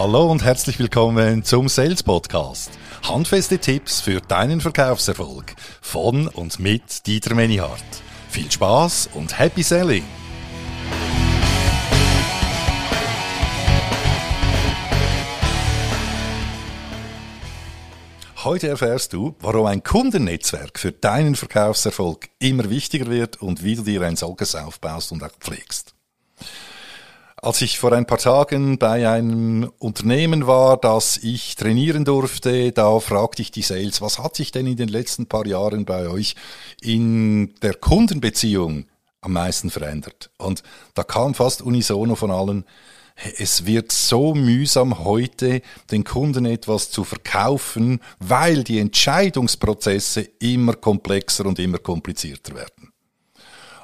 Hallo und herzlich willkommen zum Sales Podcast. Handfeste Tipps für deinen Verkaufserfolg von und mit Dieter Menihardt. Viel Spaß und Happy Selling! Heute erfährst du, warum ein Kundennetzwerk für deinen Verkaufserfolg immer wichtiger wird und wie du dir ein solches aufbaust und auch pflegst. Als ich vor ein paar Tagen bei einem Unternehmen war, das ich trainieren durfte, da fragte ich die Sales, was hat sich denn in den letzten paar Jahren bei euch in der Kundenbeziehung am meisten verändert? Und da kam fast unisono von allen, es wird so mühsam heute, den Kunden etwas zu verkaufen, weil die Entscheidungsprozesse immer komplexer und immer komplizierter werden.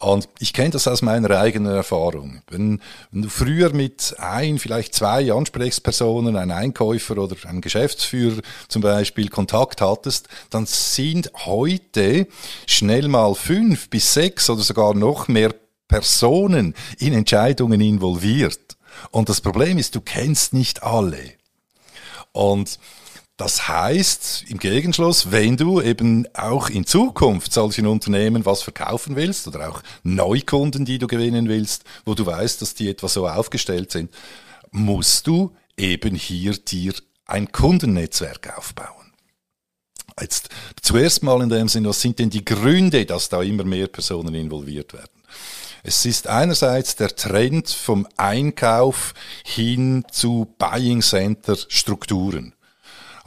Und ich kenne das aus meiner eigenen Erfahrung. Wenn, wenn, du früher mit ein, vielleicht zwei Ansprechpersonen, ein Einkäufer oder ein Geschäftsführer zum Beispiel Kontakt hattest, dann sind heute schnell mal fünf bis sechs oder sogar noch mehr Personen in Entscheidungen involviert. Und das Problem ist, du kennst nicht alle. Und das heißt im Gegenschluss, wenn du eben auch in Zukunft solchen Unternehmen was verkaufen willst oder auch Neukunden, die du gewinnen willst, wo du weißt, dass die etwa so aufgestellt sind, musst du eben hier dir ein Kundennetzwerk aufbauen. Jetzt zuerst mal in dem Sinne, was sind denn die Gründe, dass da immer mehr Personen involviert werden? Es ist einerseits der Trend vom Einkauf hin zu Buying Center Strukturen.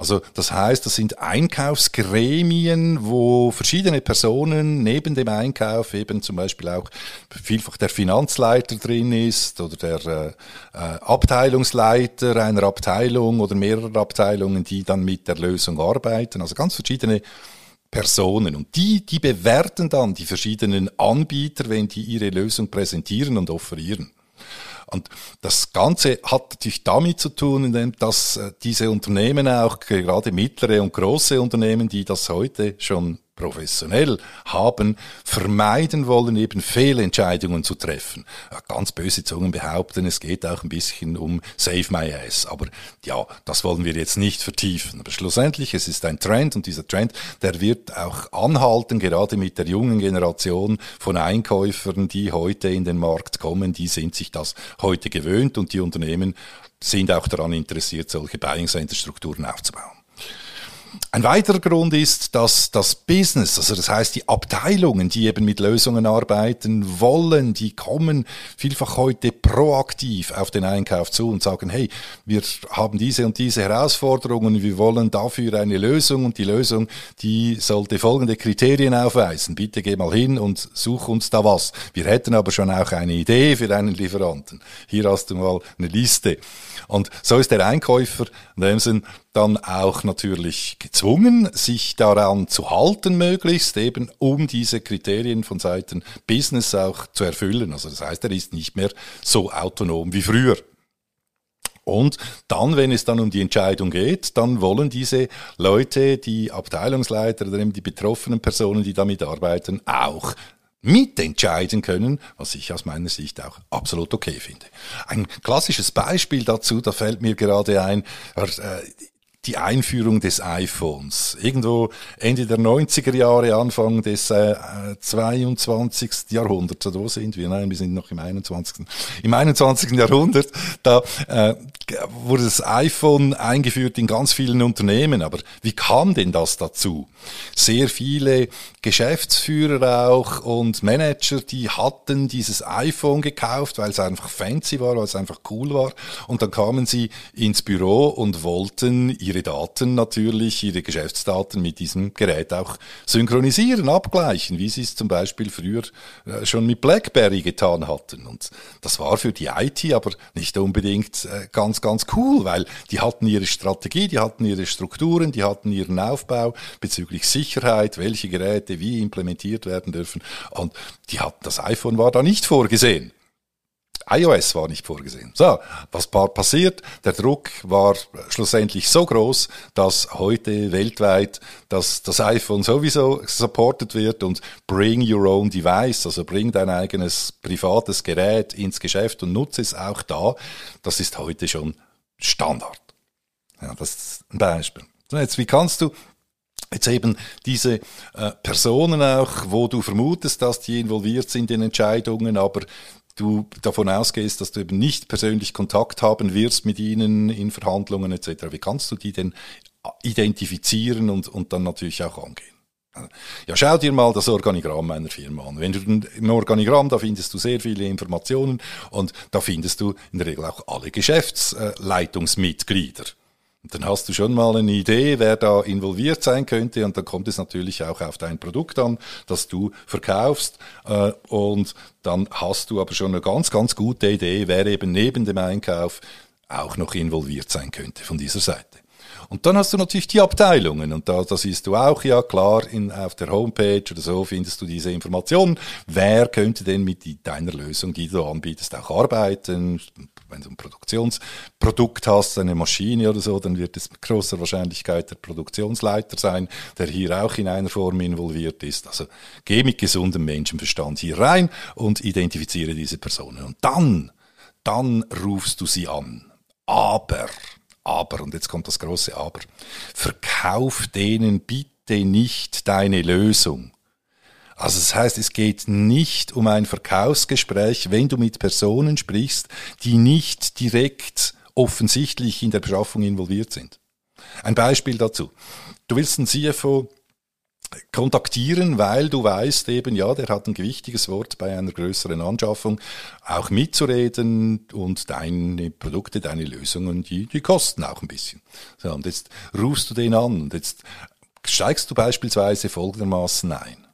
Also das heißt, das sind Einkaufsgremien, wo verschiedene Personen neben dem Einkauf eben zum Beispiel auch vielfach der Finanzleiter drin ist oder der äh, äh, Abteilungsleiter einer Abteilung oder mehrerer Abteilungen, die dann mit der Lösung arbeiten. Also ganz verschiedene Personen. Und die, die bewerten dann die verschiedenen Anbieter, wenn die ihre Lösung präsentieren und offerieren. Und das Ganze hat natürlich damit zu tun, dass äh, diese Unternehmen auch gerade mittlere und große Unternehmen, die das heute schon professionell haben, vermeiden wollen, eben Fehlentscheidungen zu treffen. Ganz böse Zungen behaupten, es geht auch ein bisschen um Save My Ass. Aber ja, das wollen wir jetzt nicht vertiefen. Aber schlussendlich, es ist ein Trend und dieser Trend, der wird auch anhalten, gerade mit der jungen Generation von Einkäufern, die heute in den Markt kommen, die sind sich das heute gewöhnt und die Unternehmen sind auch daran interessiert, solche Buying Center Strukturen aufzubauen. Ein weiterer Grund ist, dass das Business, also das heißt die Abteilungen, die eben mit Lösungen arbeiten wollen, die kommen vielfach heute proaktiv auf den Einkauf zu und sagen, hey, wir haben diese und diese Herausforderungen, wir wollen dafür eine Lösung und die Lösung, die sollte folgende Kriterien aufweisen. Bitte geh mal hin und such uns da was. Wir hätten aber schon auch eine Idee für einen Lieferanten. Hier hast du mal eine Liste. Und so ist der Einkäufer in dem dann auch natürlich gezwungen, sich daran zu halten, möglichst eben, um diese Kriterien von Seiten Business auch zu erfüllen. Also das heißt, er ist nicht mehr so autonom wie früher. Und dann, wenn es dann um die Entscheidung geht, dann wollen diese Leute, die Abteilungsleiter oder eben die betroffenen Personen, die damit arbeiten, auch mitentscheiden können, was ich aus meiner Sicht auch absolut okay finde. Ein klassisches Beispiel dazu, da fällt mir gerade ein, äh, die Einführung des iPhones. Irgendwo Ende der 90er Jahre, Anfang des äh, 22. Jahrhunderts, oder wo sind wir? Nein, wir sind noch im 21. Im 21. Jahrhundert, da äh, wurde das iPhone eingeführt in ganz vielen Unternehmen. Aber wie kam denn das dazu? Sehr viele Geschäftsführer auch und Manager, die hatten dieses iPhone gekauft, weil es einfach fancy war, weil es einfach cool war. Und dann kamen sie ins Büro und wollten ihre Daten natürlich, ihre Geschäftsdaten mit diesem Gerät auch synchronisieren, abgleichen, wie sie es zum Beispiel früher äh, schon mit BlackBerry getan hatten. Und das war für die IT aber nicht unbedingt äh, ganz, ganz cool, weil die hatten ihre Strategie, die hatten ihre Strukturen, die hatten ihren Aufbau bezüglich Sicherheit, welche Geräte wie implementiert werden dürfen. Und die hatten, das iPhone war da nicht vorgesehen iOS war nicht vorgesehen. So, was passiert? Der Druck war schlussendlich so groß, dass heute weltweit das, das iPhone sowieso supported wird und bring your own device, also bring dein eigenes privates Gerät ins Geschäft und nutze es auch da. Das ist heute schon Standard. Ja, das ist ein Beispiel. So, jetzt, wie kannst du jetzt eben diese äh, Personen auch, wo du vermutest, dass die involviert sind in Entscheidungen, aber du davon ausgehst, dass du eben nicht persönlich Kontakt haben wirst mit ihnen in Verhandlungen etc. Wie kannst du die denn identifizieren und, und dann natürlich auch angehen? Ja, schau dir mal das Organigramm meiner Firma an. Wenn du im Organigramm, da findest du sehr viele Informationen und da findest du in der Regel auch alle Geschäftsleitungsmitglieder. Und dann hast du schon mal eine Idee, wer da involviert sein könnte und dann kommt es natürlich auch auf dein Produkt an, das du verkaufst äh, und dann hast du aber schon eine ganz, ganz gute Idee, wer eben neben dem Einkauf auch noch involviert sein könnte von dieser Seite. Und dann hast du natürlich die Abteilungen und da, da siehst du auch ja klar in, auf der Homepage oder so findest du diese Informationen. Wer könnte denn mit deiner Lösung, die du anbietest, auch arbeiten? Wenn du ein Produktionsprodukt hast, eine Maschine oder so, dann wird es mit großer Wahrscheinlichkeit der Produktionsleiter sein, der hier auch in einer Form involviert ist. Also geh mit gesundem Menschenverstand hier rein und identifiziere diese Personen. Und dann, dann rufst du sie an. Aber aber, und jetzt kommt das große Aber, verkauf denen bitte nicht deine Lösung. Also das heißt, es geht nicht um ein Verkaufsgespräch, wenn du mit Personen sprichst, die nicht direkt offensichtlich in der Beschaffung involviert sind. Ein Beispiel dazu. Du willst einen CFO kontaktieren, weil du weißt eben, ja, der hat ein gewichtiges Wort bei einer größeren Anschaffung, auch mitzureden und deine Produkte, deine Lösungen, die, die kosten auch ein bisschen. So, und jetzt rufst du den an und jetzt steigst du beispielsweise folgendermaßen ein.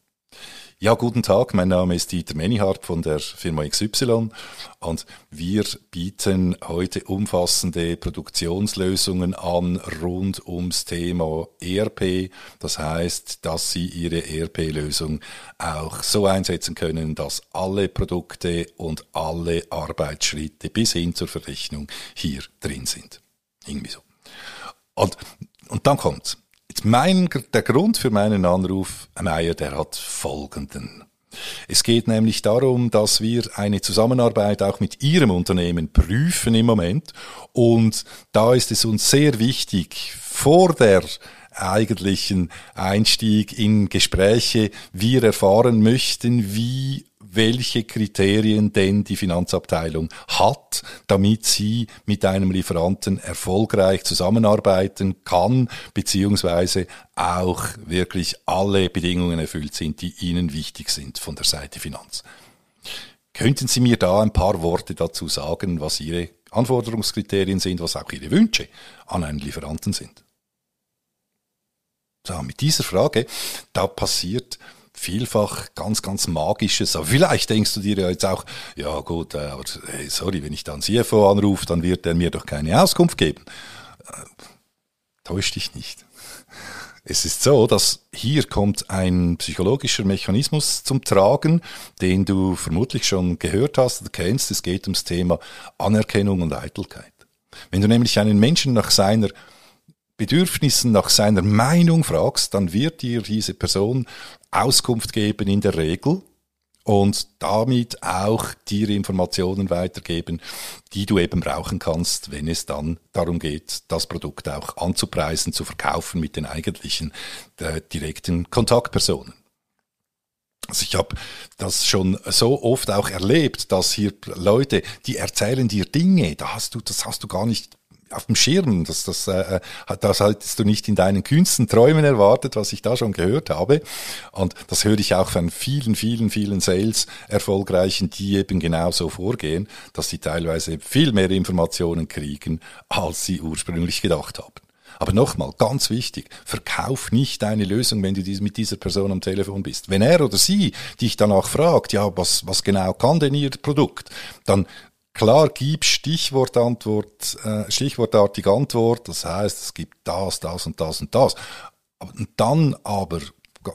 Ja, guten Tag, mein Name ist Dieter Menihardt von der Firma XY und wir bieten heute umfassende Produktionslösungen an rund ums Thema ERP. Das heißt, dass Sie Ihre ERP-Lösung auch so einsetzen können, dass alle Produkte und alle Arbeitsschritte bis hin zur Verrechnung hier drin sind. Irgendwie so. Und, und dann kommt's. Mein, der Grund für meinen Anruf, Meier, der hat folgenden. Es geht nämlich darum, dass wir eine Zusammenarbeit auch mit Ihrem Unternehmen prüfen im Moment. Und da ist es uns sehr wichtig, vor der eigentlichen Einstieg in Gespräche wir erfahren möchten, wie welche Kriterien denn die Finanzabteilung hat, damit sie mit einem Lieferanten erfolgreich zusammenarbeiten kann, beziehungsweise auch wirklich alle Bedingungen erfüllt sind, die Ihnen wichtig sind von der Seite Finanz. Könnten Sie mir da ein paar Worte dazu sagen, was Ihre Anforderungskriterien sind, was auch Ihre Wünsche an einen Lieferanten sind? So, mit dieser Frage, da passiert vielfach ganz, ganz Magisches. Aber vielleicht denkst du dir ja jetzt auch, ja gut, äh, aber hey, sorry, wenn ich dann CFO anrufe, dann wird er mir doch keine Auskunft geben. Äh, täusch dich nicht. Es ist so, dass hier kommt ein psychologischer Mechanismus zum Tragen, den du vermutlich schon gehört hast oder kennst. Es geht ums Thema Anerkennung und Eitelkeit. Wenn du nämlich einen Menschen nach seiner Bedürfnissen, nach seiner Meinung fragst, dann wird dir diese Person Auskunft geben in der Regel und damit auch dir Informationen weitergeben, die du eben brauchen kannst, wenn es dann darum geht, das Produkt auch anzupreisen, zu verkaufen mit den eigentlichen äh, direkten Kontaktpersonen. Also ich habe das schon so oft auch erlebt, dass hier Leute, die erzählen dir Dinge, da hast du, das hast du gar nicht auf dem Schirm. Das, das, äh, das haltest du nicht in deinen kühnsten Träumen erwartet, was ich da schon gehört habe. Und das höre ich auch von vielen, vielen, vielen Sales erfolgreichen, die eben genau so vorgehen, dass sie teilweise viel mehr Informationen kriegen, als sie ursprünglich gedacht haben. Aber nochmal, ganz wichtig, verkauf nicht deine Lösung, wenn du mit dieser Person am Telefon bist. Wenn er oder sie dich danach fragt, ja, was, was genau kann denn ihr Produkt, dann Klar, gib Stichwortantwort, äh, stichwortartige Antwort, das heißt, es gibt das, das und das und das. Und dann aber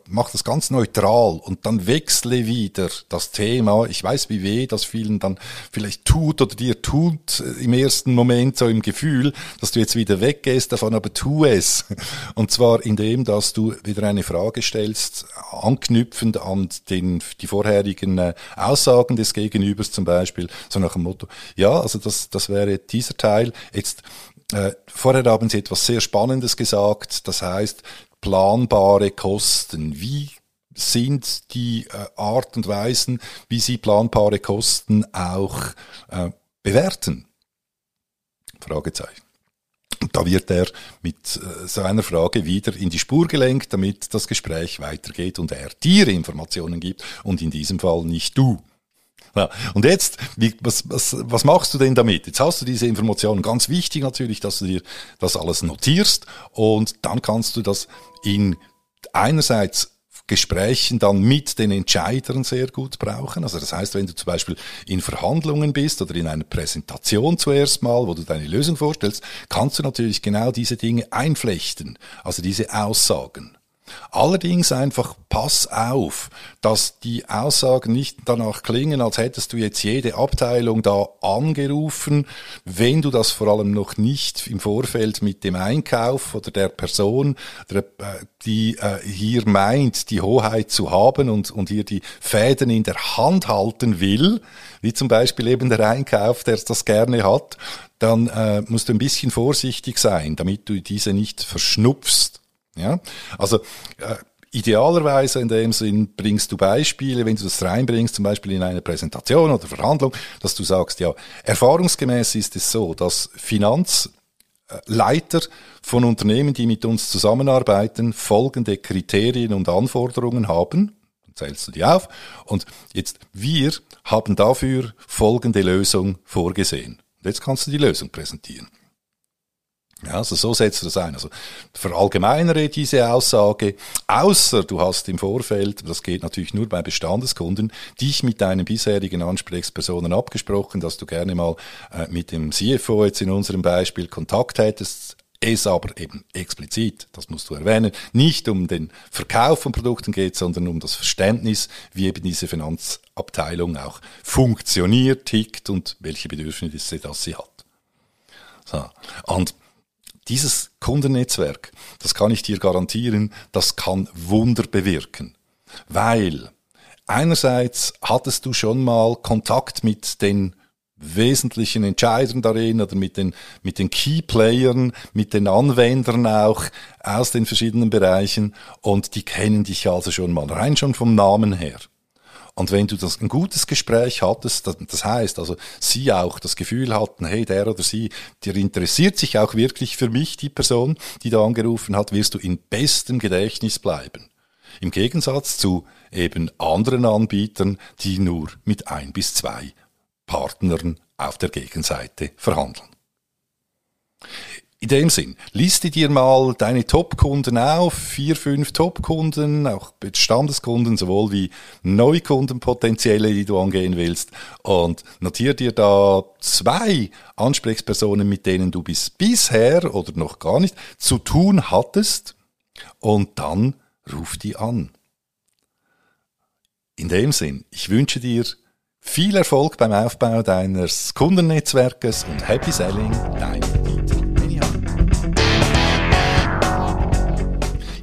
mach das ganz neutral und dann wechsle wieder das Thema. Ich weiß, wie weh das vielen dann vielleicht tut oder dir tut äh, im ersten Moment so im Gefühl, dass du jetzt wieder weggehst davon, aber tu es. Und zwar indem, dass du wieder eine Frage stellst, anknüpfend an den, die vorherigen äh, Aussagen des Gegenübers zum Beispiel, so nach dem Motto, ja, also das, das wäre dieser Teil. Jetzt äh, vorher haben Sie etwas sehr Spannendes gesagt, das heißt planbare Kosten. Wie sind die äh, Art und Weisen, wie Sie planbare Kosten auch äh, bewerten? Fragezeichen. Und da wird er mit äh, so einer Frage wieder in die Spur gelenkt, damit das Gespräch weitergeht und er dir Informationen gibt und in diesem Fall nicht du. Ja, und jetzt, wie, was, was, was machst du denn damit? Jetzt hast du diese Informationen, ganz wichtig natürlich, dass du dir das alles notierst und dann kannst du das in einerseits Gesprächen dann mit den Entscheidern sehr gut brauchen. Also das heißt, wenn du zum Beispiel in Verhandlungen bist oder in einer Präsentation zuerst mal, wo du deine Lösung vorstellst, kannst du natürlich genau diese Dinge einflechten, also diese Aussagen. Allerdings einfach pass auf, dass die Aussagen nicht danach klingen, als hättest du jetzt jede Abteilung da angerufen, wenn du das vor allem noch nicht im Vorfeld mit dem Einkauf oder der Person, äh, die äh, hier meint, die Hoheit zu haben und, und hier die Fäden in der Hand halten will, wie zum Beispiel eben der Einkauf, der das gerne hat, dann äh, musst du ein bisschen vorsichtig sein, damit du diese nicht verschnupfst. Ja, also äh, idealerweise in dem Sinn bringst du Beispiele, wenn du das reinbringst, zum Beispiel in eine Präsentation oder Verhandlung, dass du sagst, ja, erfahrungsgemäß ist es so, dass Finanzleiter von Unternehmen, die mit uns zusammenarbeiten, folgende Kriterien und Anforderungen haben. Dann zählst du die auf. Und jetzt, wir haben dafür folgende Lösung vorgesehen. Und jetzt kannst du die Lösung präsentieren. Ja, also so setzt du das ein. Also verallgemeinere diese Aussage, außer du hast im Vorfeld, das geht natürlich nur bei Bestandeskunden, dich mit deinen bisherigen Ansprechpersonen abgesprochen, dass du gerne mal äh, mit dem CFO jetzt in unserem Beispiel Kontakt hättest, es aber eben explizit, das musst du erwähnen, nicht um den Verkauf von Produkten geht, sondern um das Verständnis, wie eben diese Finanzabteilung auch funktioniert, tickt und welche Bedürfnisse das sie hat. So. Und dieses Kundennetzwerk, das kann ich dir garantieren, das kann Wunder bewirken. Weil einerseits hattest du schon mal Kontakt mit den wesentlichen Entscheidern darin oder mit den, mit den Keyplayern, mit den Anwendern auch aus den verschiedenen Bereichen und die kennen dich also schon mal rein schon vom Namen her. Und wenn du das ein gutes Gespräch hattest, das heißt, also sie auch das Gefühl hatten, hey, der oder sie, der interessiert sich auch wirklich für mich, die Person, die da angerufen hat, wirst du in bestem Gedächtnis bleiben. Im Gegensatz zu eben anderen Anbietern, die nur mit ein bis zwei Partnern auf der Gegenseite verhandeln. In dem Sinn, liste dir mal deine Top-Kunden auf, vier, fünf Top-Kunden, auch Bestandeskunden, sowohl wie Neukunden potenzielle, die du angehen willst, und notiere dir da zwei Ansprechpersonen, mit denen du bis bisher oder noch gar nicht zu tun hattest, und dann ruf die an. In dem Sinn, ich wünsche dir viel Erfolg beim Aufbau deines Kundennetzwerkes und Happy Selling, dein